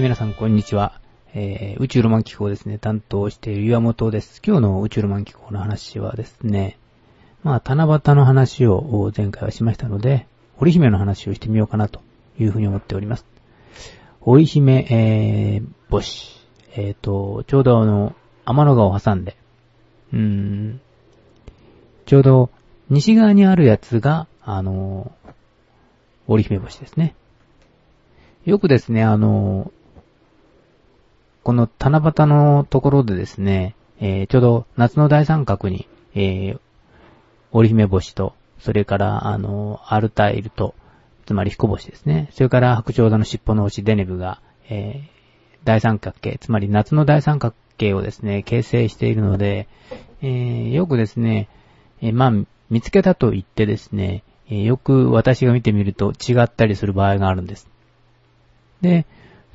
皆さん、こんにちは。えー宇宙ロマン機構ですね、担当している岩本です。今日の宇宙ロマン機構の話はですね、まあ、七夕の話を前回はしましたので、織姫の話をしてみようかなというふうに思っております。織姫、えー、母子。えっ、と、ちょうどあの、天の川を挟んで、うーん、ちょうど西側にあるやつが、あの、織姫星ですね。よくですね、あの、この七夕のところでですね、えーちょうど夏の大三角に、えー織姫星と、それから、あの、アルタイルと、つまり彦星ですね。それから白鳥座の尻尾の星デネブが、えー大三角形、つまり夏の大三角形をですね、形成しているので、えーよくですね、えーまあ、見つけたと言ってですね、えーよく私が見てみると違ったりする場合があるんです。で、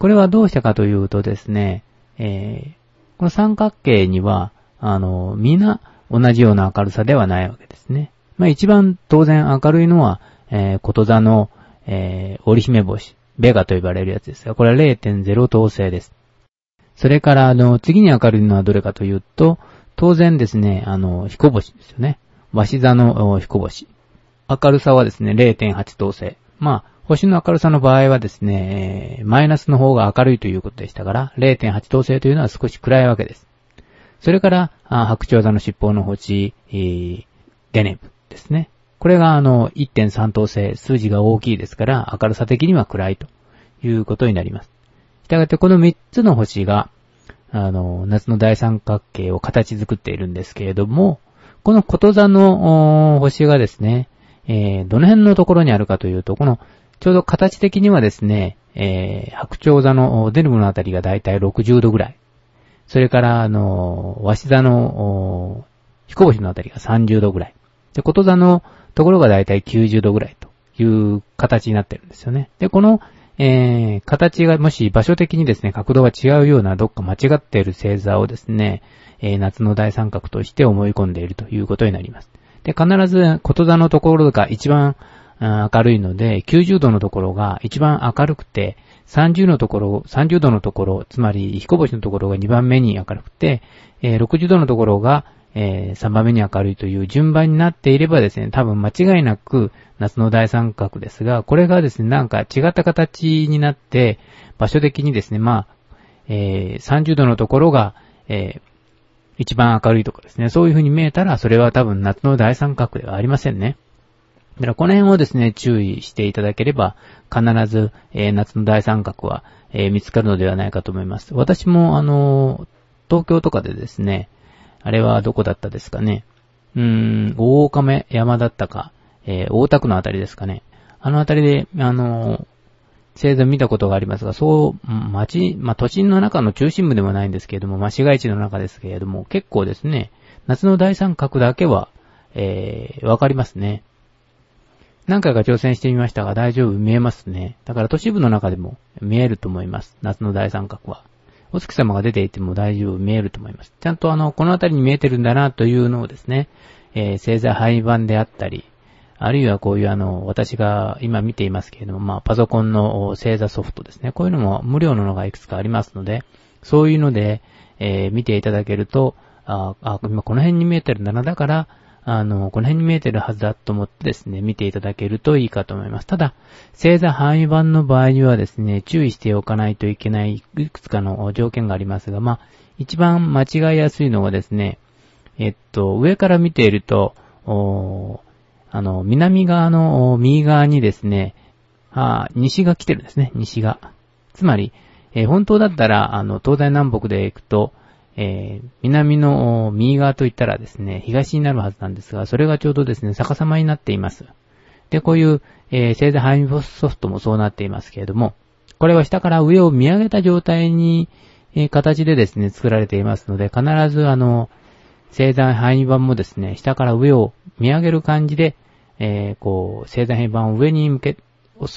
これはどうしたかというとですね、えーこの三角形には、あの、みんな同じような明るさではないわけですね。まあ一番当然明るいのは、えー、こと座の、えー、織姫星、ベガと呼ばれるやつですが、これは0.0等星です。それから、あの、次に明るいのはどれかというと、当然ですね、あの、彦星ですよね。鷲座の彦星。明るさはですね、0.8等星。まあ、星の明るさの場合はですね、マイナスの方が明るいということでしたから、0.8等星というのは少し暗いわけです。それから、白鳥座の尻尾の星、デネブですね。これがあの、1.3等星、数字が大きいですから、明るさ的には暗いということになります。したがってこの3つの星が、あの、夏の大三角形を形作っているんですけれども、このこと座の星がですね、えーどの辺のところにあるかというと、この、ちょうど形的にはですね、えー白鳥座のデルムのあたりがだいたい60度ぐらい。それから、あの、鷲座の、お彦星のあたりが30度ぐらい。で、こと座のところがだいたい90度ぐらいという形になってるんですよね。で、この、えー、形がもし場所的にですね、角度が違うようなどっか間違っている星座をですね、えー夏の大三角として思い込んでいるということになります。で、必ず、こと座のところが一番明るいので、90度のところが一番明るくて、30のところ、30度のところ、つまり彦星のところが2番目に明るくて、えー60度のところが、えー3番目に明るいという順番になっていればですね、多分間違いなく夏の大三角ですが、これがですね、なんか違った形になって、場所的にですね、まあ、えー30度のところが、え一番明るいところですね。そういう風に見えたら、それは多分夏の大三角ではありませんね。だからこの辺をですね、注意していただければ、必ず、えー夏の大三角は、えー見つかるのではないかと思います。私も、あのー東京とかでですね、あれはどこだったですかね。うーん、大亀山だったか、え大田区のあたりですかね。あのあたりで、あのー星座見たことがありますが、そう、町、まあ、都心の中の中心部でもないんですけれども、まあ、市街地の中ですけれども、結構ですね、夏の大三角だけは、えー、わかりますね。何回か挑戦してみましたが、大丈夫見えますね。だから都市部の中でも見えると思います。夏の大三角は。お月様が出ていても大丈夫見えると思います。ちゃんとあの、この辺りに見えてるんだなというのをですね、えー、星座配版であったり、あるいはこういうあの、私が今見ていますけれども、まあ、パソコンの星座ソフトですね。こういうのも無料ののがいくつかありますので、そういうので、えー見ていただけると、あ、あ、今この辺に見えてるんだな。だから、あの、この辺に見えてるはずだと思ってですね、見ていただけるといいかと思います。ただ、星座範囲版の場合にはですね、注意しておかないといけないいくつかの条件がありますが、まあ、一番間違いやすいのはですね、えっと、上から見ていると、おあの、南側の右側にですね、あ西が来てるんですね、西が。つまり、えー本当だったら、あの、東西南北で行くと、えー南の右側といったらですね、東になるはずなんですが、それがちょうどですね、逆さまになっています。で、こういう、えー星座範囲ソフトもそうなっていますけれども、これは下から上を見上げた状態に、えー形でですね、作られていますので、必ずあの、星座範囲版もですね、下から上を見上げる感じで、えーこう、星座範囲版を上に向け、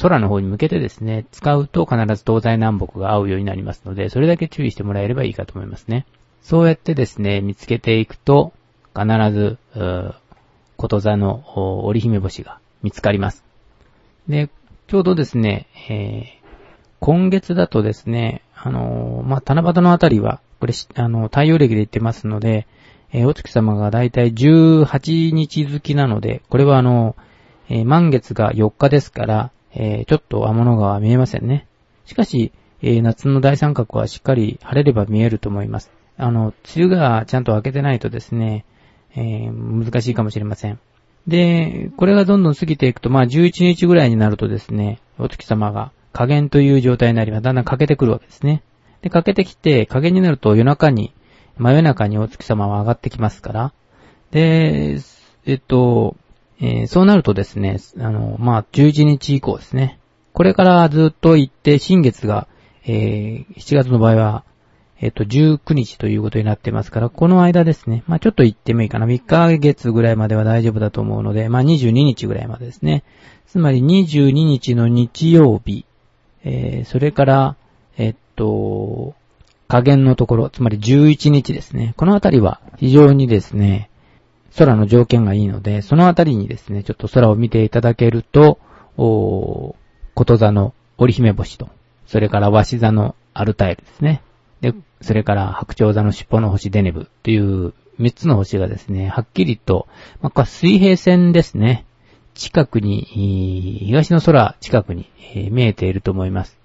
空の方に向けてですね、使うと必ず東西南北が合うようになりますので、それだけ注意してもらえればいいかと思いますね。そうやってですね、見つけていくと、必ず、うこと座のお織姫星が見つかります。で、ちょうどですね、えー今月だとですね、あの、まあ、七夕のあたりは、これ、あの、太陽暦で言ってますので、えー、お月様がだいたい18日月なので、これはあの、えー、満月が4日ですから、えー、ちょっと天の川見えませんね。しかし、え、夏の大三角はしっかり晴れれば見えると思います。あの、梅雨がちゃんと明けてないとですね、え、難しいかもしれません。で、これがどんどん過ぎていくと、まあ11日ぐらいになるとですね、お月様が加減という状態になります。だんだん欠けてくるわけですね。で、欠けてきて、加減になると夜中に、真夜中にお月様は上がってきますから、で、えっと、えー、そうなるとですね、あの、まあ、11日以降ですね。これからずっと行って、新月が、えー、7月の場合は、えっ、と、19日ということになってますから、この間ですね、まあ、ちょっと行ってもいいかな。3ヶ月ぐらいまでは大丈夫だと思うので、まあ、22日ぐらいまでですね。つまり22日の日曜日、えー、それから、えっと、加減のところ、つまり11日ですね。このあたりは非常にですね、空の条件がいいので、そのあたりにですね、ちょっと空を見ていただけると、おこと座の織姫星と、それから鷲座のアルタイルですね。で、それから白鳥座の尻尾の星デネブという3つの星がですね、はっきりと、まあ、水平線ですね。近くに、東の空近くに、見えていると思います。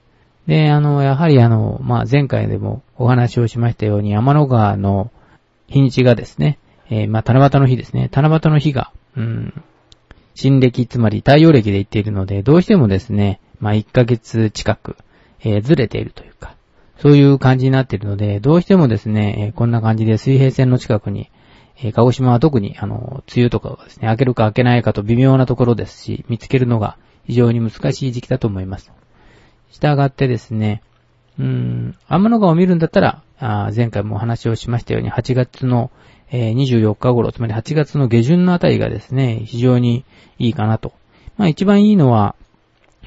で、あの、やはりあの、まあ、前回でもお話をしましたように、天の川の日にちがですね、えー、まあ、七夕の日ですね。七夕の日が、うん、新暦、つまり太陽暦で言っているので、どうしてもですね、まあ、1ヶ月近く、えー、ずれているというか、そういう感じになっているので、どうしてもですね、えこんな感じで水平線の近くに、え鹿児島は特に、あの、梅雨とかをですね、開けるか開けないかと微妙なところですし、見つけるのが非常に難しい時期だと思います。したがってですね、うーん、天の川を見るんだったら、あ前回もお話をしましたように、8月の、えー、24日頃、つまり8月の下旬のあたりがですね、非常にいいかなと。まあ一番いいのは、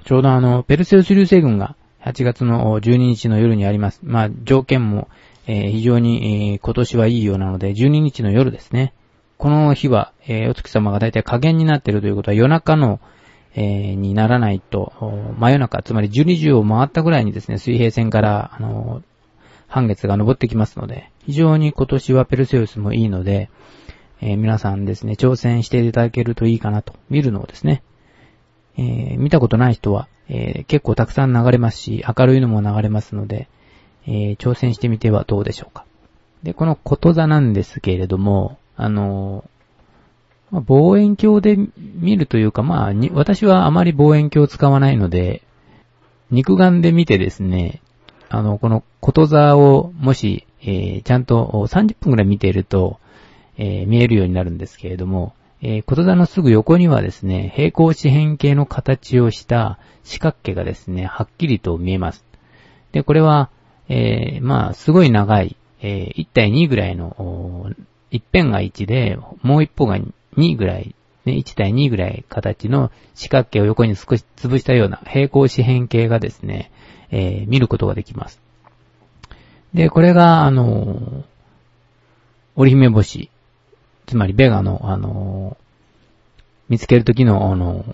ちょうどあの、ペルセウス流星群が8月の12日の夜にあります。まあ、条件も、えー、非常に、えー、今年はいいようなので、12日の夜ですね。この日は、えー、お月様がだいたい加減になっているということは夜中の、えー、にならないと、真夜中、つまり12時を回ったぐらいにですね、水平線から、あの、半月が昇ってきますので、非常に今年はペルセウスもいいので、えー、皆さんですね、挑戦していただけるといいかなと、見るのをですね、えー、見たことない人は、えー、結構たくさん流れますし、明るいのも流れますので、え、挑戦してみてはどうでしょうか。で、このこと座なんですけれども、あのまあ、望遠鏡で見るというか、まあ、私はあまり望遠鏡を使わないので、肉眼で見てですね、あの、このこと座をもし、えー、ちゃんと30分くらい見ていると、えー、見えるようになるんですけれども、えー、こと座のすぐ横にはですね、平行四辺形の形をした四角形がですね、はっきりと見えます。で、これは、えー、まあ、すごい長い、えー、1対2ぐらいの、一辺が1で、もう一方が2ぐらい、ね、1対2ぐらい形の四角形を横に少し潰したような平行四辺形がですね、えー、見ることができます。で、これが、あの織姫星つまりベガの、あの見つけるときの、あの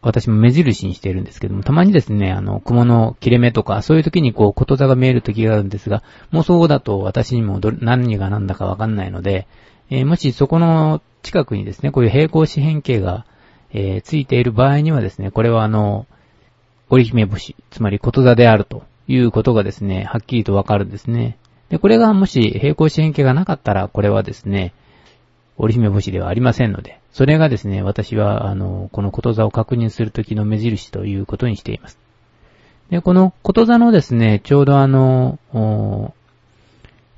私も目印にしているんですけども、たまにですね、あの、雲の切れ目とか、そういう時にこう、こと座が見える時があるんですが、もうそうだと私にもど何が何だかわかんないので、えー、もしそこの近くにですね、こういう平行四辺形が、えー、ついている場合にはですね、これはあの、織姫星、つまりこと座であるということがですね、はっきりとわかるんですね。で、これがもし平行四辺形がなかったら、これはですね、織姫星ではありませんので、それがですね、私は、あの、このこと座を確認するときの目印ということにしています。で、このこと座のですね、ちょうどあの、こ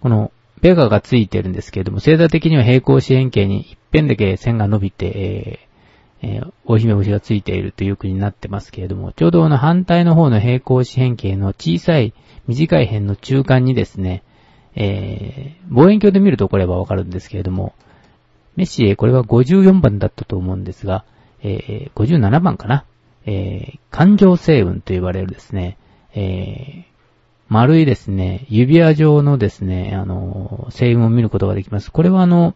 の、ベガがついてるんですけれども、星座的には平行四辺形に一辺だけ線が伸びて、えー、えー、大姫星がついているという国になってますけれども、ちょうどあの反対の方の平行四辺形の小さい短い辺の中間にですね、えー、望遠鏡で見るとこれはわかるんですけれども、メッシエ、これは54番だったと思うんですが、えー、57番かな。えー、感情星雲と言われるですね、えー、丸いですね、指輪状のですね、あの、星雲を見ることができます。これはあの、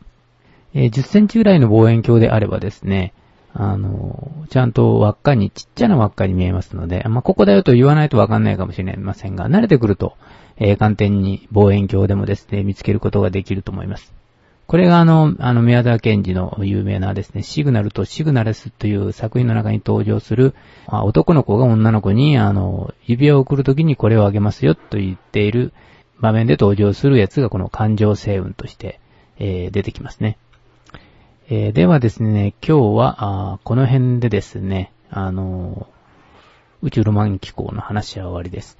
え、10センチぐらいの望遠鏡であればですね、あの、ちゃんと輪っかに、ちっちゃな輪っかに見えますので、まあ、ここだよと言わないとわかんないかもしれませんが、慣れてくると、えー、簡単に望遠鏡でもですね、見つけることができると思います。これがあの、あの、宮沢賢治の有名なですね、シグナルとシグナレスという作品の中に登場する、男の子が女の子に、あの、指輪を送るときにこれをあげますよと言っている場面で登場するやつがこの感情星雲として、えー、出てきますね。えー、ではですね、今日は、あこの辺でですね、あの、宇宙ロマン機構の話は終わりです。